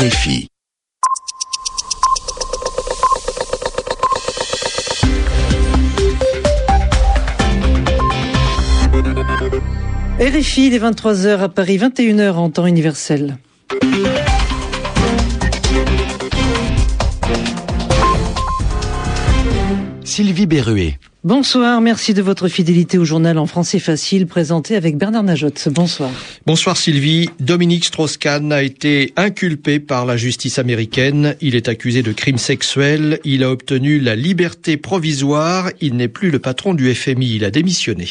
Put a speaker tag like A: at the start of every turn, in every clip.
A: RFI.
B: RFI, les 23h à Paris, 21h en temps universel.
A: Sylvie Berruet.
B: Bonsoir, merci de votre fidélité au journal en français facile présenté avec Bernard Najotte. Bonsoir.
C: Bonsoir Sylvie. Dominique Strauss-Kahn a été inculpé par la justice américaine. Il est accusé de crimes sexuels. Il a obtenu la liberté provisoire. Il n'est plus le patron du FMI. Il a démissionné.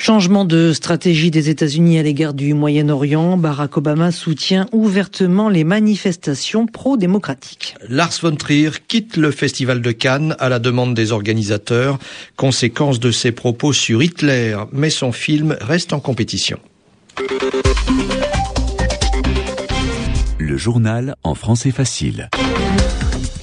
B: Changement de stratégie des États-Unis à l'égard du Moyen-Orient. Barack Obama soutient ouvertement les manifestations pro-démocratiques.
C: Lars von Trier quitte le festival de Cannes à la demande des organisateurs, conséquence de ses propos sur Hitler, mais son film reste en compétition.
A: Le journal en français facile.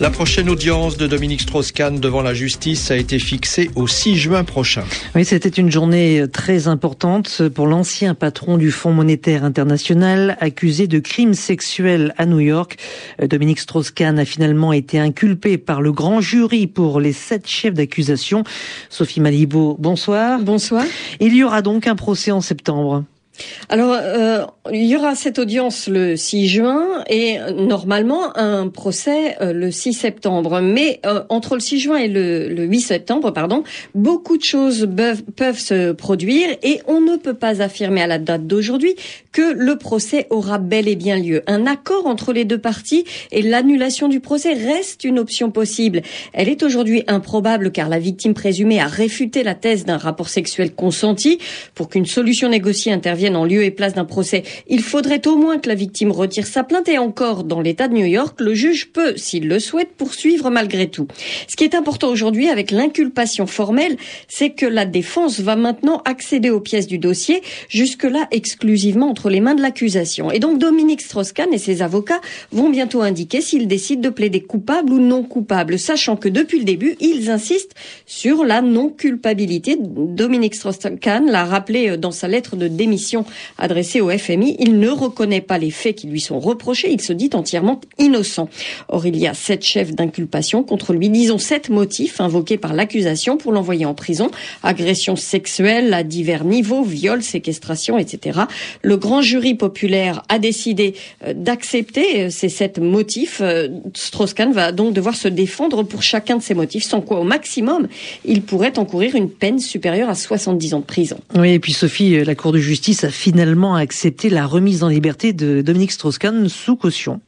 C: La prochaine audience de Dominique Strauss-Kahn devant la justice a été fixée au 6 juin prochain.
B: Oui, c'était une journée très importante pour l'ancien patron du Fonds monétaire international accusé de crimes sexuels à New York. Dominique Strauss-Kahn a finalement été inculpé par le grand jury pour les sept chefs d'accusation. Sophie Malibo, bonsoir.
D: Bonsoir.
B: Il y aura donc un procès en septembre.
D: Alors, euh, il y aura cette audience le 6 juin et normalement un procès euh, le 6 septembre. Mais euh, entre le 6 juin et le, le, 8 septembre, pardon, beaucoup de choses peuvent se produire et on ne peut pas affirmer à la date d'aujourd'hui que le procès aura bel et bien lieu. Un accord entre les deux parties et l'annulation du procès reste une option possible. Elle est aujourd'hui improbable car la victime présumée a réfuté la thèse d'un rapport sexuel consenti. Pour qu'une solution négociée intervienne en lieu et place d'un procès, il faudrait au moins que la victime retire sa plainte et encore dans l'État de New York, le juge peut, s'il le souhaite, poursuivre malgré tout. Ce qui est important aujourd'hui avec l'inculpation formelle, c'est que la défense va maintenant accéder aux pièces du dossier, jusque-là exclusivement entre les mains de l'accusation. Et donc Dominique Strauss-Kahn et ses avocats vont bientôt indiquer s'ils décident de plaider coupable ou non coupable, sachant que depuis le début, ils insistent sur la non-culpabilité. Dominique Strauss-Kahn l'a rappelé dans sa lettre de démission adressée au FMI. Il ne reconnaît pas les faits qui lui sont reprochés. Il se dit entièrement innocent. Or, il y a sept chefs d'inculpation contre lui. Disons sept motifs invoqués par l'accusation pour l'envoyer en prison. Agression sexuelle à divers niveaux, viol, séquestration, etc. Le grand jury populaire a décidé d'accepter ces sept motifs. Strauss-Kahn va donc devoir se défendre pour chacun de ces motifs, sans quoi, au maximum, il pourrait encourir une peine supérieure à 70 ans de prison.
B: Oui, et puis Sophie, la Cour de justice finalement accepté la remise en liberté de Dominique Strauss-Kahn sous caution.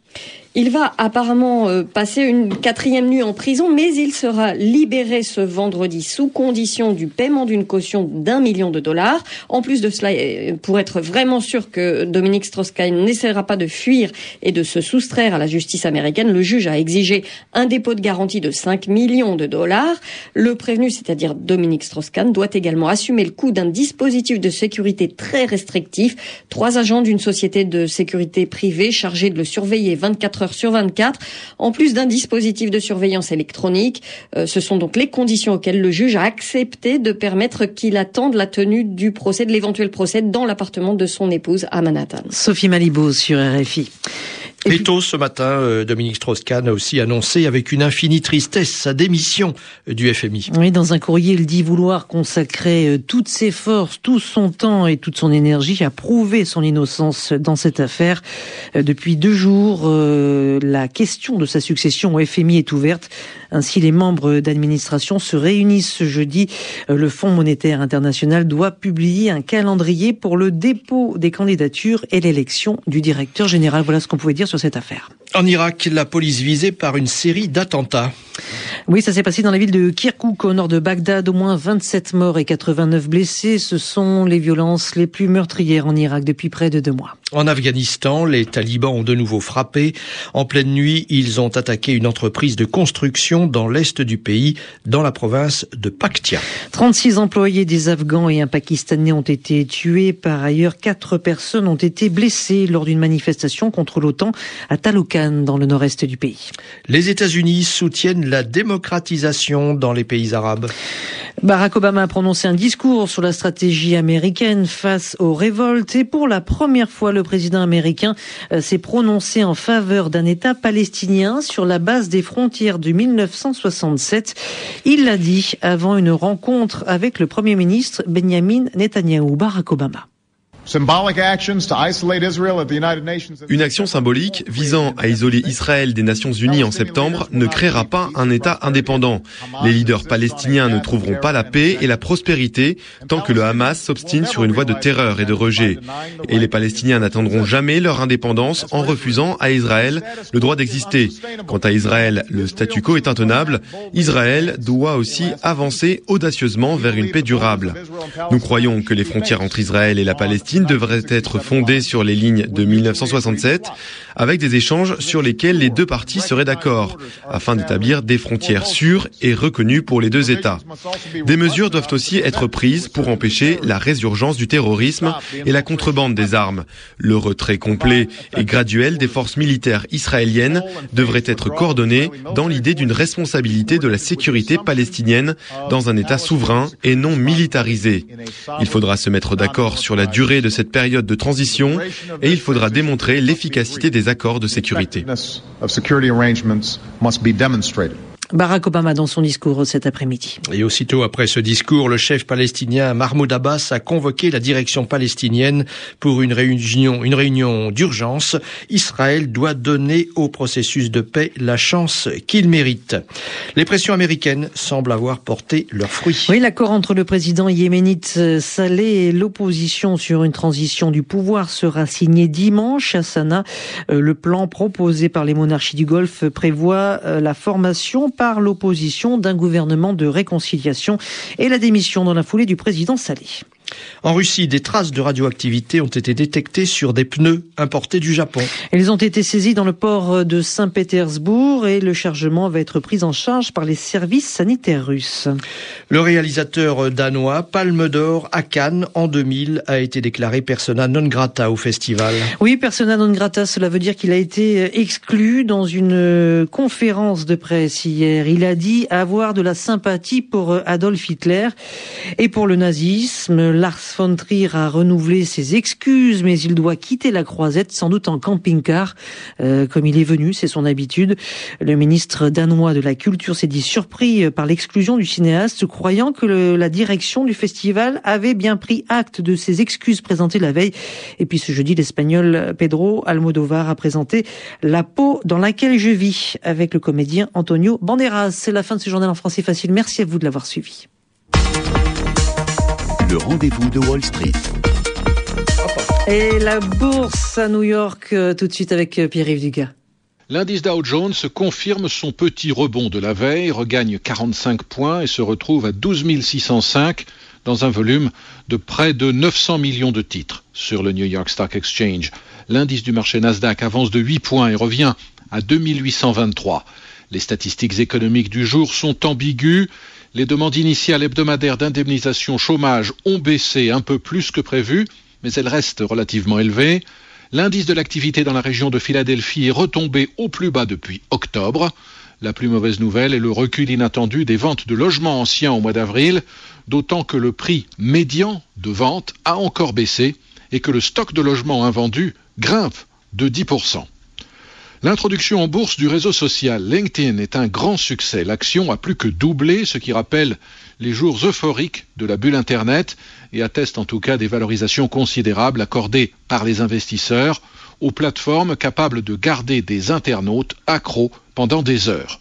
D: Il va apparemment euh, passer une quatrième nuit en prison, mais il sera libéré ce vendredi sous condition du paiement d'une caution d'un million de dollars. En plus de cela, euh, pour être vraiment sûr que Dominique Strauss-Kahn n'essaiera pas de fuir et de se soustraire à la justice américaine, le juge a exigé un dépôt de garantie de 5 millions de dollars. Le prévenu, c'est-à-dire Dominique Strauss-Kahn, doit également assumer le coût d'un dispositif de sécurité très restrictif. Trois agents d'une société de sécurité privée chargés de le surveiller 24 heures sur 24, en plus d'un dispositif de surveillance électronique. Euh, ce sont donc les conditions auxquelles le juge a accepté de permettre qu'il attende la tenue du procès, de l'éventuel procès dans l'appartement de son épouse à Manhattan.
B: Sophie Malibo sur RFI.
C: Et tôt ce matin, euh, Dominique Strauss-Kahn a aussi annoncé avec une infinie tristesse sa démission du FMI.
B: Oui, dans un courrier, il dit vouloir consacrer euh, toutes ses forces, tout son temps et toute son énergie à prouver son innocence dans cette affaire. Euh, depuis deux jours, la question de sa succession au FMI est ouverte. Ainsi, les membres d'administration se réunissent ce jeudi. Le Fonds monétaire international doit publier un calendrier pour le dépôt des candidatures et l'élection du directeur général. Voilà ce qu'on pouvait dire sur cette affaire.
C: En Irak, la police visée par une série d'attentats.
B: Oui, ça s'est passé dans la ville de Kirkouk, au nord de Bagdad. Au moins 27 morts et 89 blessés. Ce sont les violences les plus meurtrières en Irak depuis près de deux mois.
C: En Afghanistan, les talibans ont de nouveau frappé. En pleine nuit, ils ont attaqué une entreprise de construction dans l'est du pays, dans la province de Paktia.
B: 36 employés des Afghans et un Pakistanais ont été tués. Par ailleurs, quatre personnes ont été blessées lors d'une manifestation contre l'OTAN à Talokan, dans le nord-est du pays.
C: Les États-Unis soutiennent la démocratisation dans les pays arabes.
B: Barack Obama a prononcé un discours sur la stratégie américaine face aux révoltes et pour la première fois, le président américain euh, s'est prononcé en faveur d'un État palestinien sur la base des frontières de 1967. Il l'a dit avant une rencontre avec le Premier ministre Benjamin Netanyahu. Barack Obama.
E: Une action symbolique visant à isoler Israël des Nations Unies en septembre ne créera pas un État indépendant. Les leaders palestiniens ne trouveront pas la paix et la prospérité tant que le Hamas s'obstine sur une voie de terreur et de rejet. Et les Palestiniens n'atteindront jamais leur indépendance en refusant à Israël le droit d'exister. Quant à Israël, le statu quo est intenable. Israël doit aussi avancer audacieusement vers une paix durable. Nous croyons que les frontières entre Israël et la Palestine devrait être fondée sur les lignes de 1967, avec des échanges sur lesquels les deux parties seraient d'accord, afin d'établir des frontières sûres et reconnues pour les deux États. Des mesures doivent aussi être prises pour empêcher la résurgence du terrorisme et la contrebande des armes. Le retrait complet et graduel des forces militaires israéliennes devrait être coordonné dans l'idée d'une responsabilité de la sécurité palestinienne dans un État souverain et non militarisé. Il faudra se mettre d'accord sur la durée de de cette période de transition et il faudra démontrer l'efficacité des accords de sécurité.
B: Barack Obama dans son discours cet après-midi.
C: Et aussitôt après ce discours, le chef palestinien Mahmoud Abbas a convoqué la direction palestinienne pour une réunion, une réunion d'urgence. Israël doit donner au processus de paix la chance qu'il mérite. Les pressions américaines semblent avoir porté leurs fruits.
B: Oui, l'accord entre le président yéménite Saleh et l'opposition sur une transition du pouvoir sera signé dimanche à Sanaa. Euh, le plan proposé par les monarchies du Golfe prévoit euh, la formation par l'opposition d'un gouvernement de réconciliation et la démission dans la foulée du président Saleh.
C: En Russie, des traces de radioactivité ont été détectées sur des pneus importés du Japon.
B: Elles ont été saisies dans le port de Saint-Pétersbourg et le chargement va être pris en charge par les services sanitaires russes.
C: Le réalisateur danois Palme d'Or à Cannes en 2000 a été déclaré persona non grata au festival.
B: Oui, persona non grata, cela veut dire qu'il a été exclu dans une conférence de presse hier. Il a dit avoir de la sympathie pour Adolf Hitler et pour le nazisme Lars von Trier a renouvelé ses excuses, mais il doit quitter la croisette, sans doute en camping-car, euh, comme il est venu, c'est son habitude. Le ministre danois de la Culture s'est dit surpris euh, par l'exclusion du cinéaste, croyant que la direction du festival avait bien pris acte de ses excuses présentées la veille. Et puis ce jeudi, l'espagnol Pedro Almodovar a présenté La peau dans laquelle je vis avec le comédien Antonio Banderas. C'est la fin de ce journal en français facile. Merci à vous de l'avoir suivi.
A: Le rendez-vous de Wall Street.
B: Et la bourse à New York, euh, tout de suite avec euh, Pierre-Yves Dugas.
F: L'indice Dow Jones confirme son petit rebond de la veille, regagne 45 points et se retrouve à 12 605 dans un volume de près de 900 millions de titres sur le New York Stock Exchange. L'indice du marché Nasdaq avance de 8 points et revient à 2823. Les statistiques économiques du jour sont ambiguës. Les demandes initiales hebdomadaires d'indemnisation chômage ont baissé un peu plus que prévu, mais elles restent relativement élevées. L'indice de l'activité dans la région de Philadelphie est retombé au plus bas depuis octobre. La plus mauvaise nouvelle est le recul inattendu des ventes de logements anciens au mois d'avril, d'autant que le prix médian de vente a encore baissé et que le stock de logements invendus grimpe de 10%. L'introduction en bourse du réseau social LinkedIn est un grand succès. L'action a plus que doublé, ce qui rappelle les jours euphoriques de la bulle Internet et atteste en tout cas des valorisations considérables accordées par les investisseurs aux plateformes capables de garder des internautes accros pendant des heures.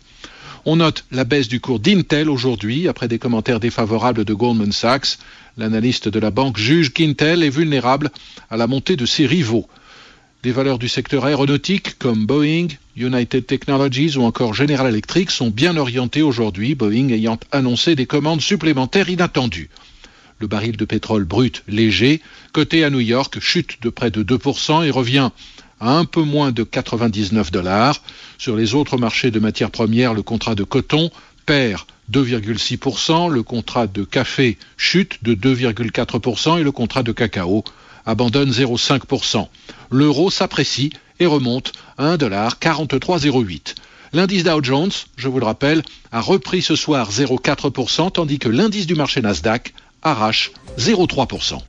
F: On note la baisse du cours d'Intel aujourd'hui après des commentaires défavorables de Goldman Sachs. L'analyste de la banque juge qu'Intel est vulnérable à la montée de ses rivaux. Des valeurs du secteur aéronautique comme Boeing, United Technologies ou encore General Electric sont bien orientées aujourd'hui, Boeing ayant annoncé des commandes supplémentaires inattendues. Le baril de pétrole brut léger, coté à New York, chute de près de 2% et revient à un peu moins de 99 dollars. Sur les autres marchés de matières premières, le contrat de coton perd 2,6%, le contrat de café chute de 2,4% et le contrat de cacao abandonne 0,5%. L'euro s'apprécie et remonte à 1,4308. L'indice Dow Jones, je vous le rappelle, a repris ce soir 0,4%, tandis que l'indice du marché Nasdaq arrache 0,3%.